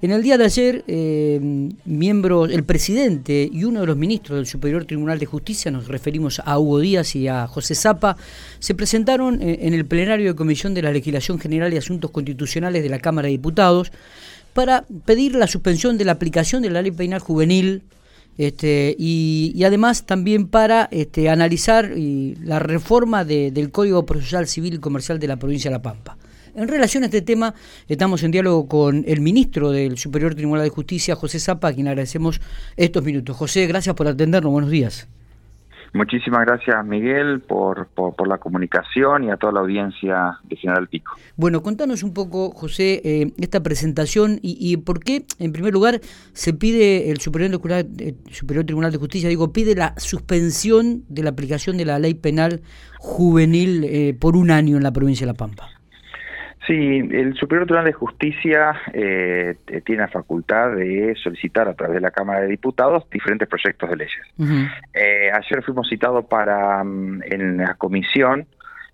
En el día de ayer, eh, miembros, el presidente y uno de los ministros del Superior Tribunal de Justicia, nos referimos a Hugo Díaz y a José Zapa, se presentaron eh, en el plenario de Comisión de la Legislación General y Asuntos Constitucionales de la Cámara de Diputados para pedir la suspensión de la aplicación de la ley penal juvenil este, y, además también para este, analizar la reforma del Código Procesal Civil y Comercial de la provincia de La Pampa. En relación a este tema, estamos en diálogo con el ministro del Superior Tribunal de Justicia, José Zapa, a quien agradecemos estos minutos. José, gracias por atendernos. Buenos días. Muchísimas gracias, Miguel, por, por, la comunicación y a toda la audiencia de General Pico. Bueno, contanos un poco, José, eh, esta presentación y, por qué, en primer lugar, se pide el Superior, eh, Superior Tribunal de Justicia, digo, pide la suspensión de la aplicación de la ley penal juvenil eh, por un año en la provincia de La Pampa. Sí, el Superior Tribunal de Justicia eh, tiene la facultad de solicitar a través de la Cámara de Diputados diferentes proyectos de leyes. Eh, ayer fuimos citados para mm, en la comisión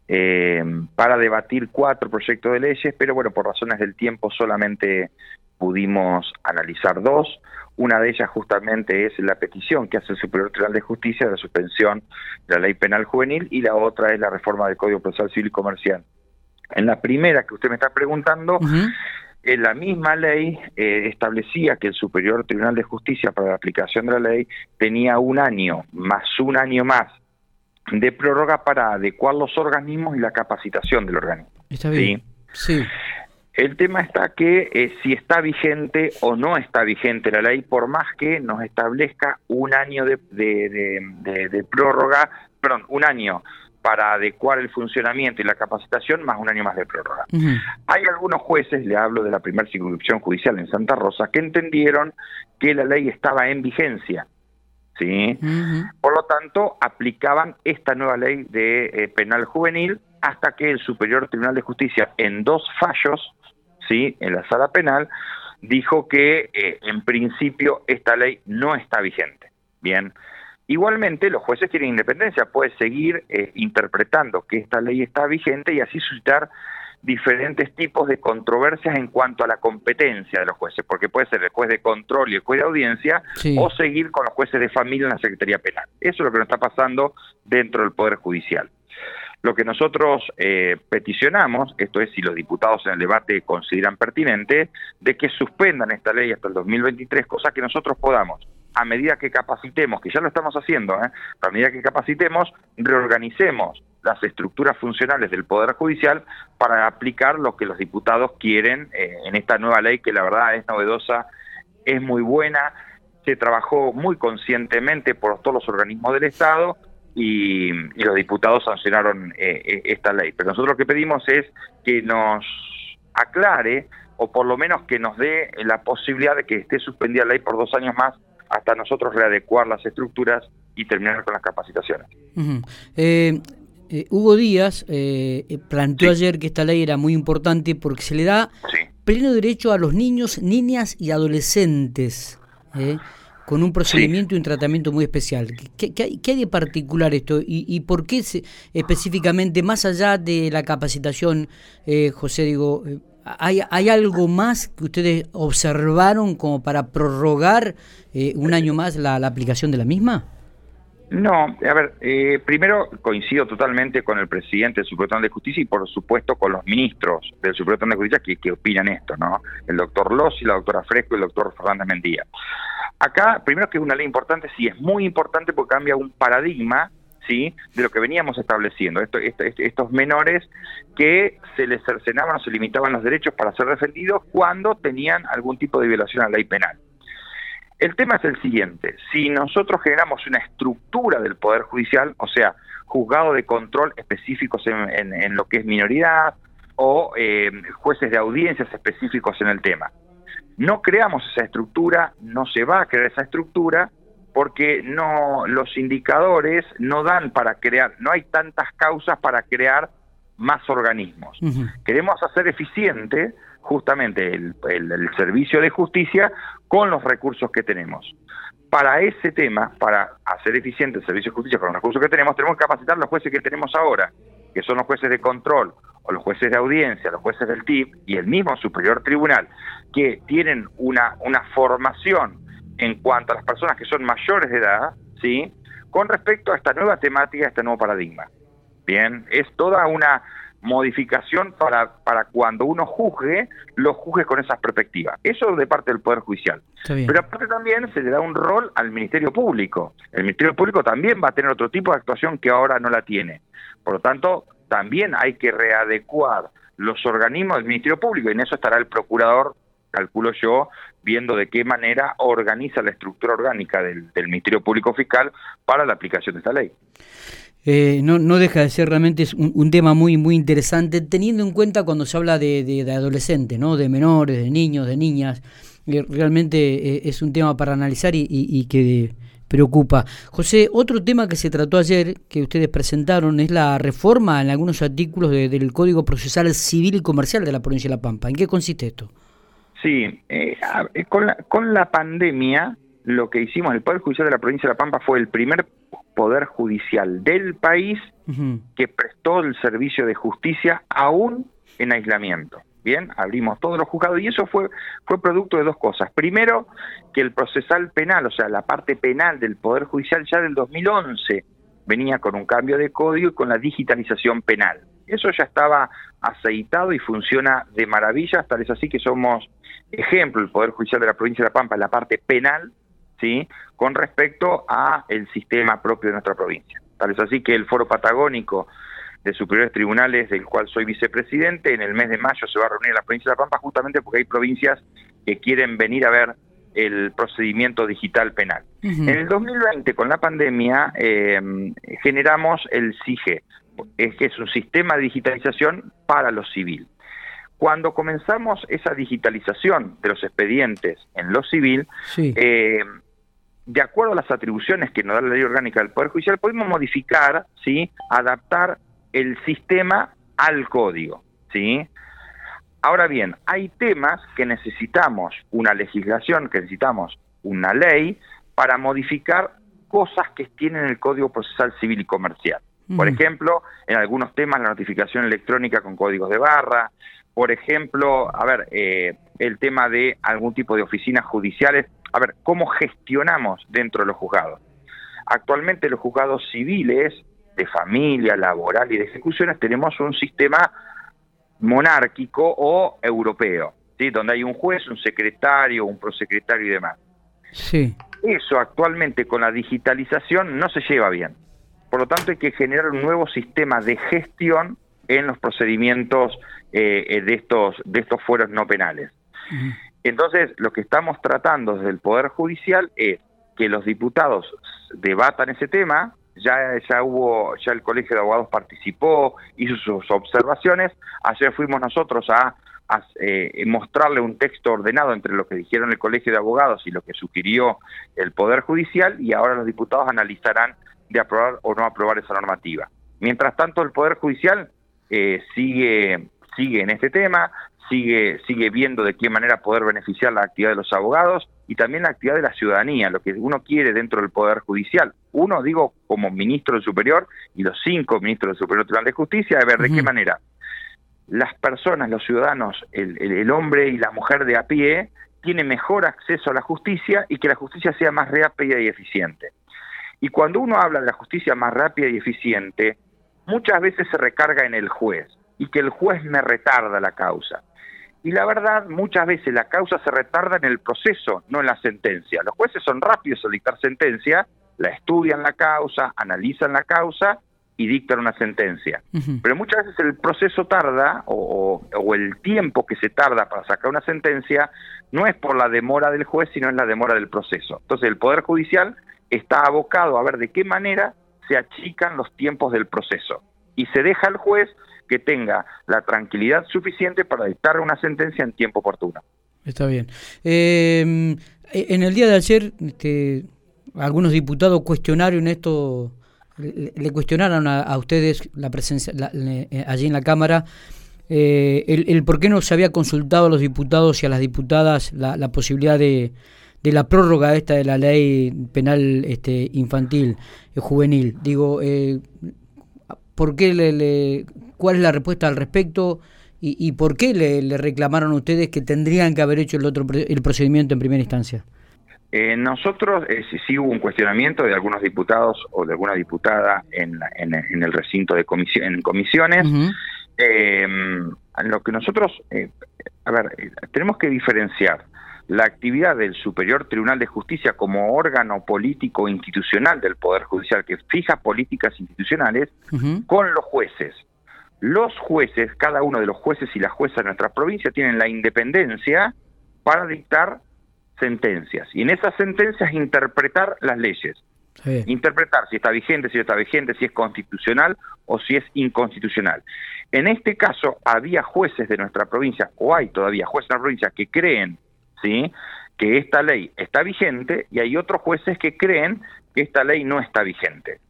eh, para debatir cuatro proyectos de leyes, pero bueno, por razones del tiempo solamente pudimos analizar dos. Una de ellas justamente es la petición que hace el Superior Tribunal de Justicia de la suspensión de la ley penal juvenil y la otra es la reforma del Código Procesal Civil y Comercial en la primera que usted me está preguntando, en la misma ley eh, establecía que el Superior Tribunal de Justicia para la aplicación de la ley tenía un año más un año más de prórroga para adecuar los organismos y la capacitación del organismo. Está bien. Sí. El tema está que eh, si está vigente o no está vigente la ley, por más que nos establezca un año de, de, de prórroga, perdón, un año para adecuar el funcionamiento y la capacitación, más un año más de prórroga. Hay algunos jueces, le hablo de la primera circunscripción judicial en Santa Rosa, que entendieron que la ley estaba en vigencia. ¿sí? Por lo tanto, aplicaban esta nueva ley de eh, penal juvenil hasta que el Superior Tribunal de Justicia, en dos fallos, ¿sí? en la sala penal, dijo que eh, en principio esta ley no está vigente. Bien, Igualmente, los jueces tienen independencia, puede seguir eh, interpretando que esta ley está vigente y así suscitar diferentes tipos de controversias en cuanto a la competencia de los jueces, porque puede ser el juez de control y el juez de audiencia, o seguir con los jueces de familia en la Secretaría Penal. Eso es lo que nos está pasando dentro del Poder Judicial. Lo que nosotros eh, peticionamos, esto es si los diputados en el debate consideran pertinente, de que suspendan esta ley hasta el 2023, cosa que nosotros podamos a medida que capacitemos, que ya lo estamos haciendo, ¿eh? a medida que capacitemos, reorganicemos las estructuras funcionales del Poder Judicial para aplicar lo que los diputados quieren eh, en esta nueva ley que la verdad es novedosa, es muy buena, se trabajó muy conscientemente por todos los organismos del Estado y, los diputados sancionaron eh, eh, esta ley. Pero nosotros lo que pedimos es que nos aclare o por lo menos que nos dé la posibilidad de que esté suspendida la ley por dos años más hasta nosotros readecuar las estructuras y terminar con las capacitaciones. Eh, eh, Hugo Díaz eh, planteó ayer que esta ley era muy importante porque se le da pleno derecho a los niños, niñas y adolescentes con un procedimiento y un tratamiento muy especial. ¿Qué, hay, de particular esto y, por qué específicamente, más allá de la capacitación, José, digo, ¿Hay, ¿Hay algo más que ustedes observaron como para prorrogar eh, un año más la, aplicación de la misma? No, a ver, eh, primero coincido totalmente con el presidente del Supremo de Justicia y por supuesto con los ministros del Supremo de Justicia que, que opinan esto, ¿no? El doctor y la doctora Fresco y el doctor Fernández Mendía. Acá, primero que es una ley importante, sí, es muy importante porque cambia un paradigma ¿sí? de lo que veníamos estableciendo. estos menores que se les cercenaban o se limitaban los derechos para ser defendidos cuando tenían algún tipo de violación a la ley penal. El tema es el siguiente, si nosotros generamos una estructura del Poder Judicial, o sea, juzgado de control específicos en, lo que es minoridad o eh, jueces de audiencias específicos en el tema, no creamos esa estructura, no se va a crear esa estructura, porque no los indicadores no dan para crear, no hay tantas causas para crear más organismos. Queremos hacer eficiente justamente el, servicio de justicia con los recursos que tenemos. Para ese tema, para hacer eficiente el servicio de justicia con los recursos que tenemos, tenemos que capacitar los jueces que tenemos ahora, que son los jueces de control o los jueces de audiencia, los jueces del TIP y el mismo Superior Tribunal, que tienen una, una formación en cuanto a las personas que son mayores de edad, ¿sí? Con respecto a esta nueva temática, a este nuevo paradigma. Bien, es toda una modificación para, para cuando uno juzgue, lo juzgue con esas perspectivas. Eso de parte del Poder Judicial. Pero aparte también se le da un rol al Ministerio Público. El Ministerio Público también va a tener otro tipo de actuación que ahora no la tiene. Por lo tanto, también hay que readecuar los organismos del Ministerio Público y en eso estará el Procurador, calculo yo, viendo de qué manera organiza la estructura orgánica del, Ministerio Público Fiscal para la aplicación de esta ley. Eh, no, no deja de ser realmente un, tema muy muy interesante, teniendo en cuenta cuando se habla de, de, adolescentes, ¿no? de menores, de niños, de niñas. Eh, realmente eh, es un tema para analizar y, y, que preocupa. José, otro tema que se trató ayer, que ustedes presentaron, es la reforma en algunos artículos del Código Procesal Civil y Comercial de la provincia de La Pampa. ¿En qué consiste esto? Sí, con, la, con la pandemia, lo que hicimos, el Poder Judicial de la provincia de La Pampa fue el primer poder judicial del país que prestó el servicio de justicia aún en aislamiento. Bien, abrimos todos los juzgados y eso fue, fue producto de dos cosas. Primero, que el procesal penal, o sea, la parte penal del Poder Judicial ya del 2011 venía con un cambio de código y con la digitalización penal. Eso ya estaba aceitado y funciona de maravilla, hasta es así que somos ejemplo, el Poder Judicial de la provincia de La Pampa en la parte penal ¿sí? con respecto a el sistema propio de nuestra provincia. Tal es así que el Foro Patagónico de Superiores Tribunales, del cual soy vicepresidente, en el mes de mayo se va a reunir en la provincia de La Pampa justamente porque hay provincias que quieren venir a ver el procedimiento digital penal. En el 2020, con la pandemia, eh, generamos el SIGE, es que es un sistema de digitalización para lo civil. Cuando comenzamos esa digitalización de los expedientes en lo civil, eh, de acuerdo a las atribuciones que nos da la ley orgánica del Poder Judicial, podemos modificar, ¿sí? adaptar el sistema al código. ¿sí? Ahora bien, hay temas que necesitamos una legislación, que necesitamos una ley para modificar cosas que tienen el Código Procesal Civil y Comercial. Por ejemplo, en algunos temas la notificación electrónica con códigos de barra, por ejemplo, a ver, eh, el tema de algún tipo de oficinas judiciales a ver, ¿cómo gestionamos dentro de los juzgados? Actualmente los juzgados civiles de familia, laboral y de ejecuciones tenemos un sistema monárquico o europeo, ¿sí? donde hay un juez, un secretario, un prosecretario y demás. Sí. Eso actualmente con la digitalización no se lleva bien. Por lo tanto hay que generar un nuevo sistema de gestión en los procedimientos eh, de estos de estos fueros no penales. Entonces, lo que estamos tratando desde el Poder Judicial es que los diputados debatan ese tema, ya, ya hubo, ya el Colegio de Abogados participó, hizo sus observaciones, ayer fuimos nosotros a, eh, mostrarle un texto ordenado entre lo que dijeron el Colegio de Abogados y lo que sugirió el Poder Judicial y ahora los diputados analizarán de aprobar o no aprobar esa normativa. Mientras tanto, el Poder Judicial eh, sigue sigue en este tema, sigue, sigue viendo de qué manera poder beneficiar la actividad de los abogados y también la actividad de la ciudadanía, lo que uno quiere dentro del Poder Judicial. Uno, digo, como ministro del Superior y los cinco ministros del Superior Tribunal de Justicia, de ver de qué manera las personas, los ciudadanos, el, el, hombre y la mujer de a pie, tienen mejor acceso a la justicia y que la justicia sea más rápida y eficiente. Y cuando uno habla de la justicia más rápida y eficiente, muchas veces se recarga en el juez y que el juez me retarda la causa. Y la verdad, muchas veces la causa se retarda en el proceso, no en la sentencia. Los jueces son rápidos al dictar sentencia, la estudian la causa, analizan la causa y dictan una sentencia. Pero muchas veces el proceso tarda o, o, el tiempo que se tarda para sacar una sentencia no es por la demora del juez, sino es la demora del proceso. Entonces el Poder Judicial está abocado a ver de qué manera se achican los tiempos del proceso y se deja al juez que tenga la tranquilidad suficiente para dictar una sentencia en tiempo oportuno. Está bien. Eh, en el día de ayer, este, algunos diputados cuestionaron esto, le, cuestionaron a, ustedes la presencia eh, allí en la Cámara. Eh, el, por qué no se había consultado a los diputados y a las diputadas la, posibilidad de, de, la prórroga esta de la ley penal este, infantil, juvenil. Digo, ¿Por qué le, ¿Cuál es la respuesta al respecto? ¿Y, por qué le, reclamaron a ustedes que tendrían que haber hecho el, otro, el procedimiento en primera instancia? Eh, nosotros eh, sí, hubo un cuestionamiento de algunos diputados o de alguna diputada en, en, el recinto de comisión, en comisiones. eh, lo que nosotros, eh, a ver, eh, tenemos que diferenciar la actividad del Superior Tribunal de Justicia como órgano político institucional del Poder Judicial que fija políticas institucionales con los jueces. Los jueces, cada uno de los jueces y las juezas de nuestra provincia tienen la independencia para dictar sentencias y en esas sentencias interpretar las leyes. Interpretar si está vigente, si no está vigente, si es constitucional o si es inconstitucional. En este caso, había jueces de nuestra provincia, o hay todavía jueces de la provincia, que creen ¿sí? que esta ley está vigente y hay otros jueces que creen que esta ley no está vigente.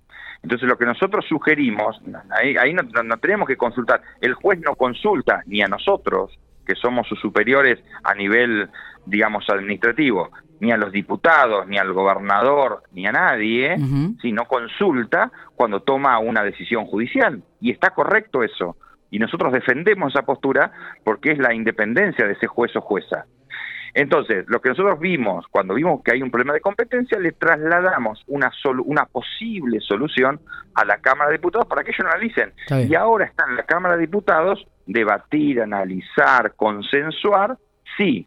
Entonces lo que nosotros sugerimos, ahí, no, no, tenemos que consultar, el juez no consulta ni a nosotros, que somos sus superiores a nivel, digamos, administrativo, ni a los diputados, ni al gobernador, ni a nadie, sino consulta cuando toma una decisión judicial. Y está correcto eso. Y nosotros defendemos esa postura porque es la independencia de ese juez o jueza. Entonces, lo que nosotros vimos, cuando vimos que hay un problema de competencia, le trasladamos una, una posible solución a la Cámara de Diputados para que ellos analicen. Y ahora está en la Cámara de Diputados debatir, analizar, consensuar si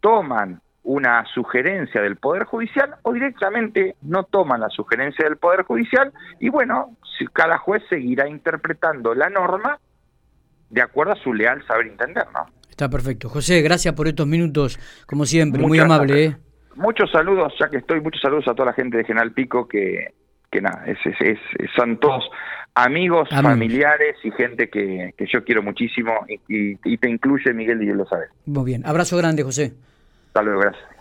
toman una sugerencia del Poder Judicial o directamente no toman la sugerencia del Poder Judicial y bueno, cada juez seguirá interpretando la norma de acuerdo a su leal saber entender, ¿no? Está perfecto. José, gracias por estos minutos, como siempre, muy amable. ¿eh? Muchos saludos, ya que estoy, muchos saludos a toda la gente de General Pico, que, que nada, es, es, son todos amigos, familiares y gente que, que, yo quiero muchísimo y, y, te incluye, Miguel, y lo sabes. Muy bien, abrazo grande, José. Hasta luego, gracias.